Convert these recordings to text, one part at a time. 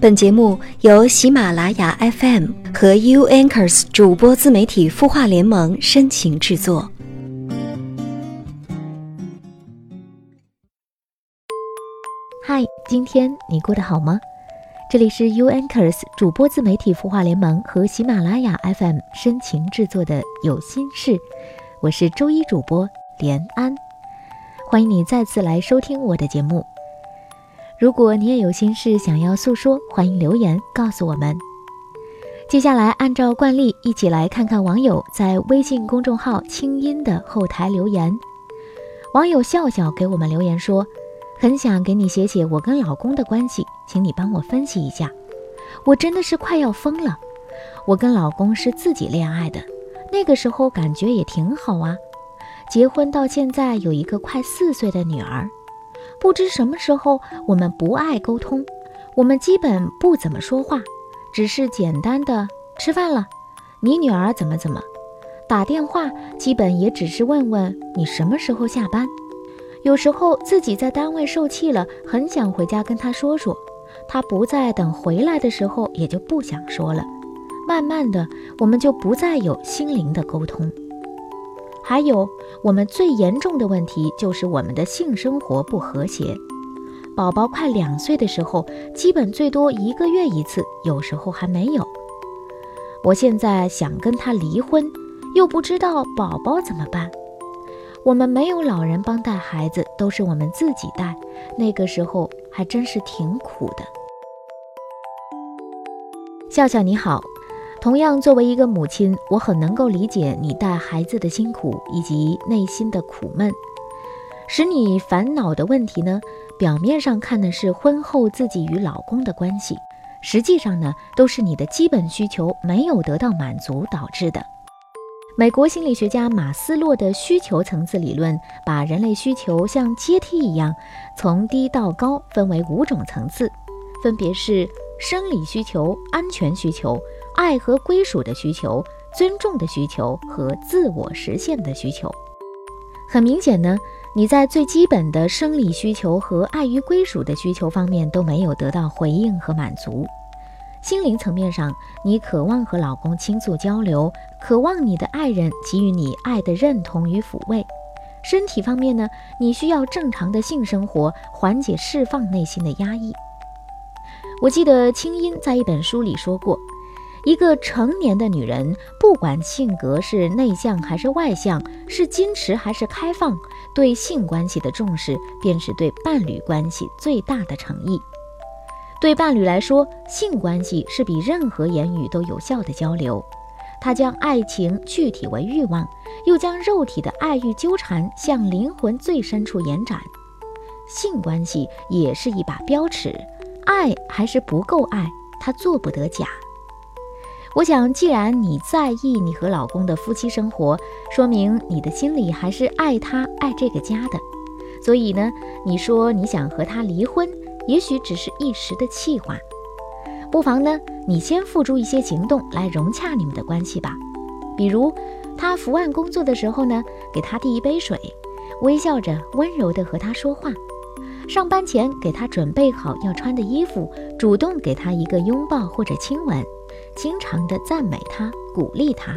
本节目由喜马拉雅 FM 和 U Anchors 主播自媒体孵化联盟深情制作。嗨，今天你过得好吗？这里是 U Anchors 主播自媒体孵化联盟和喜马拉雅 FM 深情制作的有心事，我是周一主播连安，欢迎你再次来收听我的节目。如果你也有心事想要诉说，欢迎留言告诉我们。接下来，按照惯例，一起来看看网友在微信公众号“清音”的后台留言。网友笑笑给我们留言说：“很想给你写写我跟老公的关系，请你帮我分析一下。我真的是快要疯了。我跟老公是自己恋爱的，那个时候感觉也挺好啊。结婚到现在有一个快四岁的女儿。”不知什么时候，我们不爱沟通，我们基本不怎么说话，只是简单的吃饭了，你女儿怎么怎么，打电话基本也只是问问你什么时候下班。有时候自己在单位受气了，很想回家跟他说说，他不在，等回来的时候也就不想说了。慢慢的，我们就不再有心灵的沟通。还有，我们最严重的问题就是我们的性生活不和谐。宝宝快两岁的时候，基本最多一个月一次，有时候还没有。我现在想跟他离婚，又不知道宝宝怎么办。我们没有老人帮带孩子，都是我们自己带，那个时候还真是挺苦的。笑笑你好。同样，作为一个母亲，我很能够理解你带孩子的辛苦以及内心的苦闷。使你烦恼的问题呢，表面上看的是婚后自己与老公的关系，实际上呢，都是你的基本需求没有得到满足导致的。美国心理学家马斯洛的需求层次理论，把人类需求像阶梯一样，从低到高分为五种层次，分别是生理需求、安全需求。爱和归属的需求、尊重的需求和自我实现的需求，很明显呢，你在最基本的生理需求和爱与归属的需求方面都没有得到回应和满足。心灵层面上，你渴望和老公倾诉交流，渴望你的爱人给予你爱的认同与抚慰。身体方面呢，你需要正常的性生活，缓解释放内心的压抑。我记得清音在一本书里说过。一个成年的女人，不管性格是内向还是外向，是矜持还是开放，对性关系的重视，便是对伴侣关系最大的诚意。对伴侣来说，性关系是比任何言语都有效的交流。它将爱情具体为欲望，又将肉体的爱欲纠缠向灵魂最深处延展。性关系也是一把标尺，爱还是不够爱，它做不得假。我想，既然你在意你和老公的夫妻生活，说明你的心里还是爱他、爱这个家的。所以呢，你说你想和他离婚，也许只是一时的气话。不妨呢，你先付诸一些行动来融洽你们的关系吧。比如，他伏案工作的时候呢，给他递一杯水，微笑着温柔地和他说话；上班前给他准备好要穿的衣服，主动给他一个拥抱或者亲吻。经常的赞美他，鼓励他，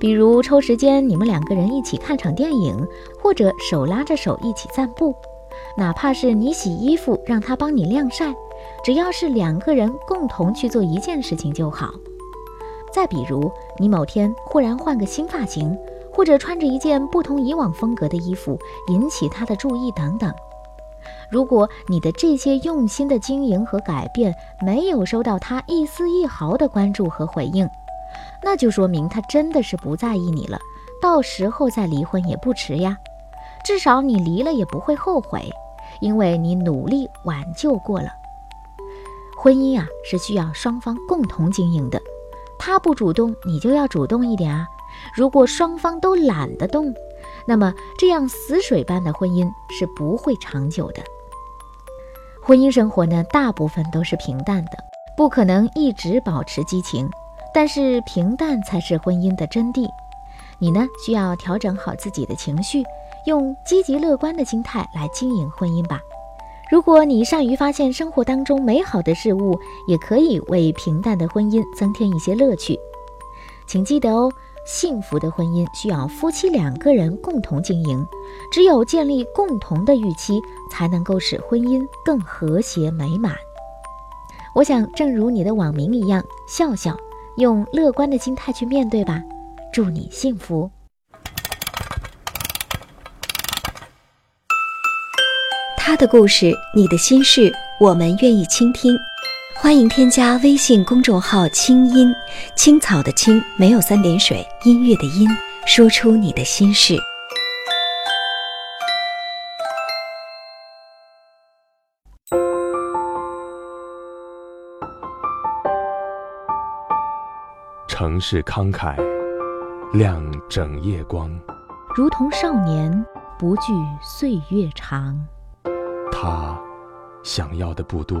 比如抽时间你们两个人一起看场电影，或者手拉着手一起散步，哪怕是你洗衣服让他帮你晾晒，只要是两个人共同去做一件事情就好。再比如你某天忽然换个新发型，或者穿着一件不同以往风格的衣服引起他的注意等等。如果你的这些用心的经营和改变没有收到他一丝一毫的关注和回应，那就说明他真的是不在意你了。到时候再离婚也不迟呀，至少你离了也不会后悔，因为你努力挽救过了。婚姻啊是需要双方共同经营的，他不主动，你就要主动一点啊。如果双方都懒得动，那么这样死水般的婚姻是不会长久的。婚姻生活呢，大部分都是平淡的，不可能一直保持激情，但是平淡才是婚姻的真谛。你呢，需要调整好自己的情绪，用积极乐观的心态来经营婚姻吧。如果你善于发现生活当中美好的事物，也可以为平淡的婚姻增添一些乐趣。请记得哦，幸福的婚姻需要夫妻两个人共同经营，只有建立共同的预期，才能够使婚姻更和谐美满。我想，正如你的网名一样，笑笑，用乐观的心态去面对吧。祝你幸福。他的故事，你的心事，我们愿意倾听。欢迎添加微信公众号“清音青草”的青没有三点水，音乐的音，说出你的心事。城市慷慨，亮整夜光，如同少年不惧岁月长。他想要的不多，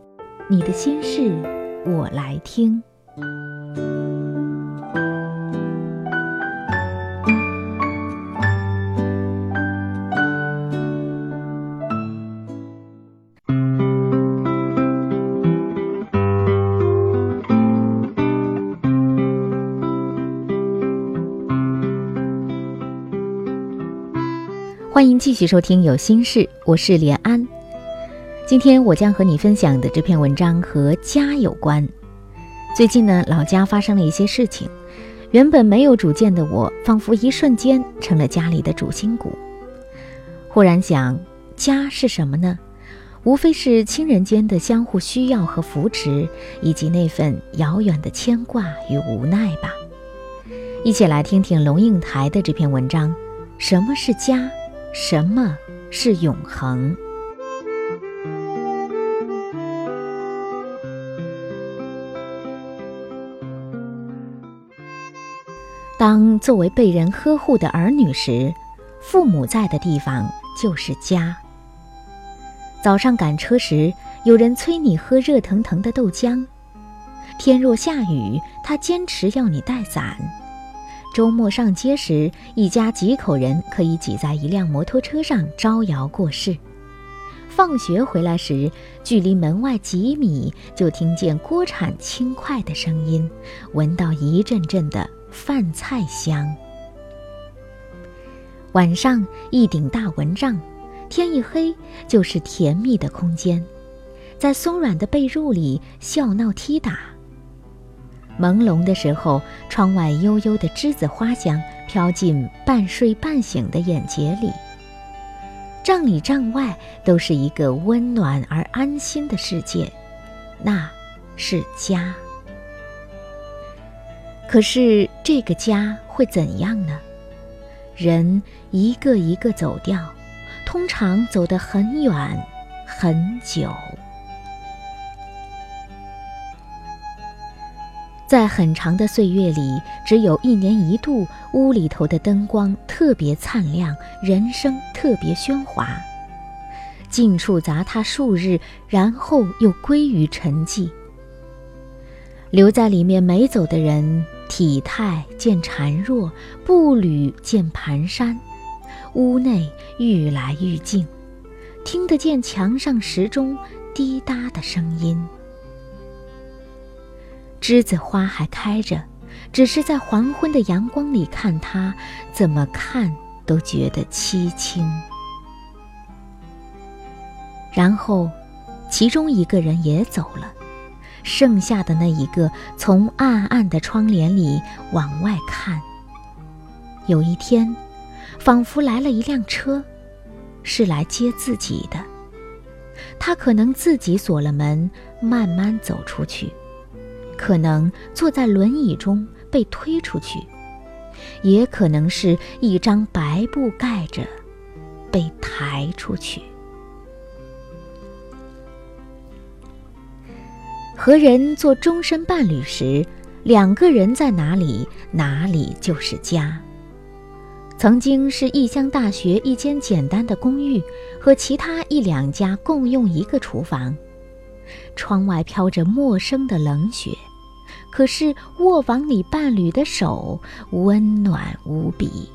你的心事我来听。欢迎继续收听《有心事》，我是连安。今天我将和你分享的这篇文章和家有关。最近呢，老家发生了一些事情，原本没有主见的我，仿佛一瞬间成了家里的主心骨。忽然想，家是什么呢？无非是亲人间的相互需要和扶持，以及那份遥远的牵挂与无奈吧。一起来听听龙应台的这篇文章：什么是家？什么是永恒？当作为被人呵护的儿女时，父母在的地方就是家。早上赶车时，有人催你喝热腾腾的豆浆；天若下雨，他坚持要你带伞。周末上街时，一家几口人可以挤在一辆摩托车上招摇过市。放学回来时，距离门外几米就听见锅铲轻快的声音，闻到一阵阵的。饭菜香。晚上一顶大蚊帐，天一黑就是甜蜜的空间，在松软的被褥里笑闹踢打。朦胧的时候，窗外悠悠的栀子花香飘进半睡半醒的眼睫里。帐里帐外都是一个温暖而安心的世界，那是家。可是这个家会怎样呢？人一个一个走掉，通常走得很远很久。在很长的岁月里，只有一年一度，屋里头的灯光特别灿亮，人声特别喧哗，近处砸他数日，然后又归于沉寂。留在里面没走的人。体态渐孱弱，步履渐蹒跚，屋内愈来愈静，听得见墙上时钟滴答的声音。栀子花还开着，只是在黄昏的阳光里看它，怎么看都觉得凄清。然后，其中一个人也走了。剩下的那一个，从暗暗的窗帘里往外看。有一天，仿佛来了一辆车，是来接自己的。他可能自己锁了门，慢慢走出去；可能坐在轮椅中被推出去；也可能是一张白布盖着，被抬出去。和人做终身伴侣时，两个人在哪里，哪里就是家。曾经是异乡大学一间简单的公寓，和其他一两家共用一个厨房，窗外飘着陌生的冷雪，可是卧房里伴侣的手温暖无比。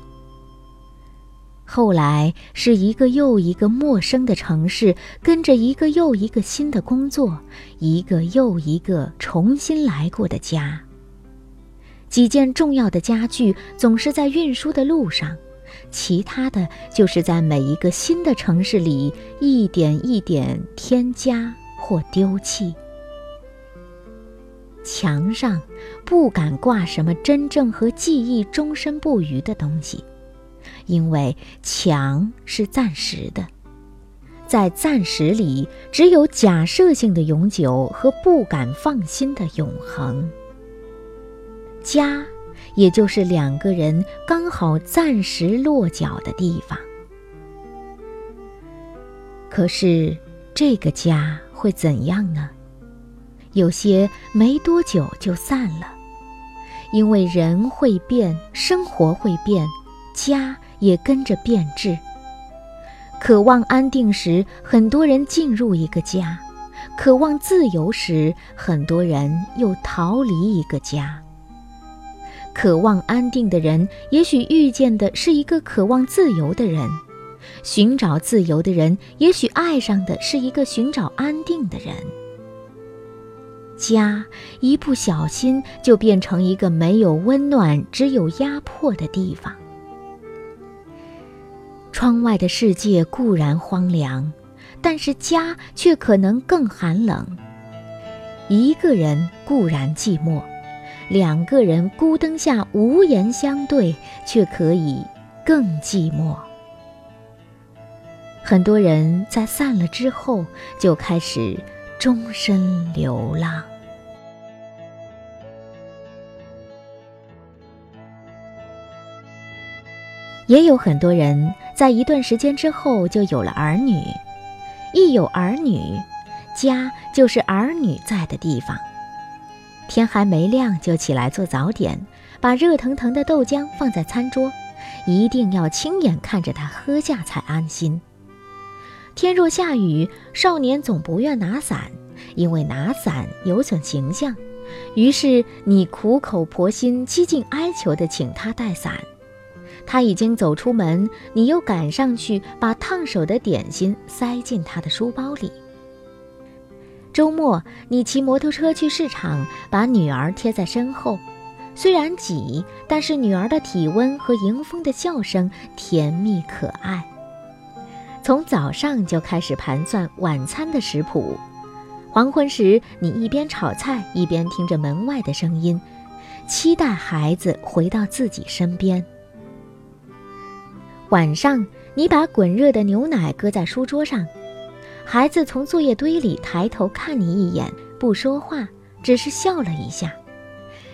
后来是一个又一个陌生的城市，跟着一个又一个新的工作，一个又一个重新来过的家。几件重要的家具总是在运输的路上，其他的就是在每一个新的城市里一点一点添加或丢弃。墙上不敢挂什么真正和记忆终身不渝的东西，因为墙是暂时的，在暂时里只有假设性的永久和不敢放心的永恒。家，也就是两个人刚好暂时落脚的地方。可是，这个家会怎样呢？有些没多久就散了，因为人会变，生活会变，家也跟着变质。渴望安定时，很多人进入一个家；渴望自由时，很多人又逃离一个家。渴望安定的人，也许遇见的是一个渴望自由的人；寻找自由的人，也许爱上的是一个寻找安定的人。家一不小心就变成一个没有温暖、只有压迫的地方。窗外的世界固然荒凉，但是家却可能更寒冷。一个人固然寂寞。两个人孤灯下无言相对，却可以更寂寞。很多人在散了之后就开始终身流浪，也有很多人在一段时间之后就有了儿女。一有儿女，家就是儿女在的地方。天还没亮就起来做早点，把热腾腾的豆浆放在餐桌，一定要亲眼看着他喝下才安心。天若下雨，少年总不愿拿伞，因为拿伞有损形象。于是你苦口婆心、几近哀求地请他带伞。他已经走出门，你又赶上去把烫手的点心塞进他的书包里。周末，你骑摩托车去市场，把女儿贴在身后。虽然挤，但是女儿的体温和迎风的笑声甜蜜可爱。从早上就开始盘算晚餐的食谱。黄昏时，你一边炒菜，一边听着门外的声音，期待孩子回到自己身边。晚上，你把滚热的牛奶搁在书桌上。孩子从作业堆里抬头看你一眼，不说话，只是笑了一下。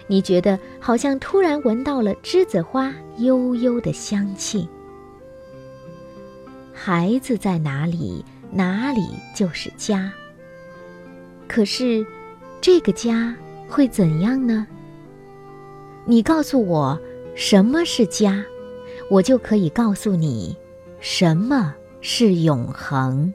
你觉得好像突然闻到了栀子花悠悠的香气。孩子在哪里，哪里就是家。可是，这个家会怎样呢？你告诉我什么是家，我就可以告诉你什么是永恒。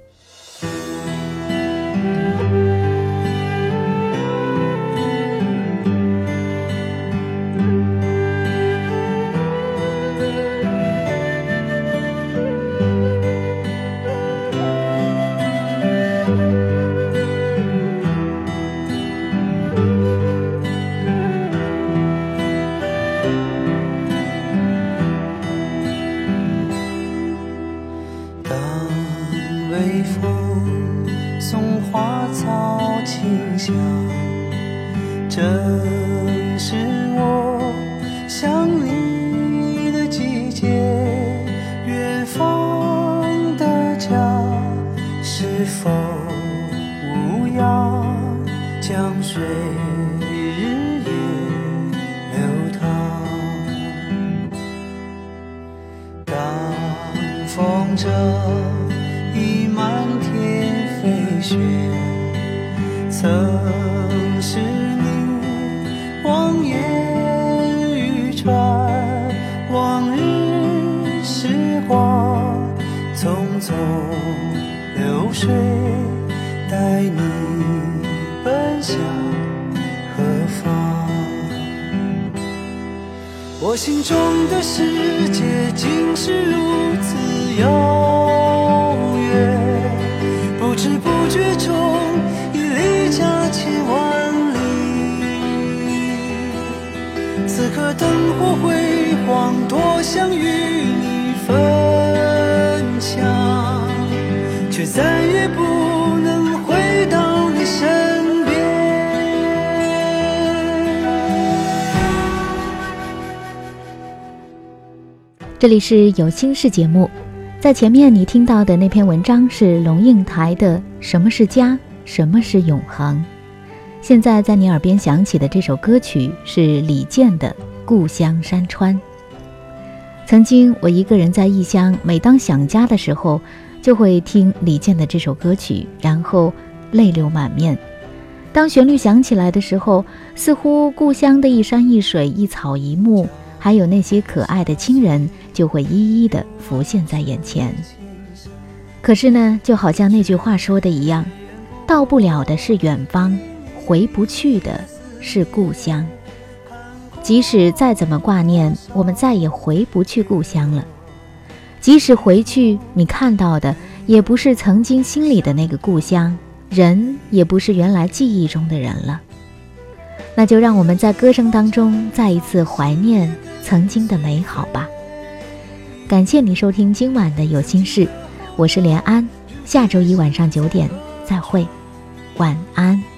曾是你望眼欲穿，往日时光匆匆流水，带你奔向何方？我心中的世界竟是如此遥灯火辉煌，多想与你分享，却再也不能回到你身边。这里是有心事节目，在前面你听到的那篇文章是龙应台的《什么是家，什么是永恒》。现在在你耳边响起的这首歌曲是李健的《故乡山川》。曾经我一个人在异乡，每当想家的时候，就会听李健的这首歌曲，然后泪流满面。当旋律响起来的时候，似乎故乡的一山一水、一草一木，还有那些可爱的亲人，就会一一的浮现在眼前。可是呢，就好像那句话说的一样，到不了的是远方，回不去的是故乡。即使再怎么挂念，我们再也回不去故乡了。即使回去，你看到的也不是曾经心里的那个故乡，人也不是原来记忆中的人了。那就让我们在歌声当中再一次怀念曾经的美好吧。感谢你收听今晚的有心事，我是连安，下周一晚上九点再会，晚安。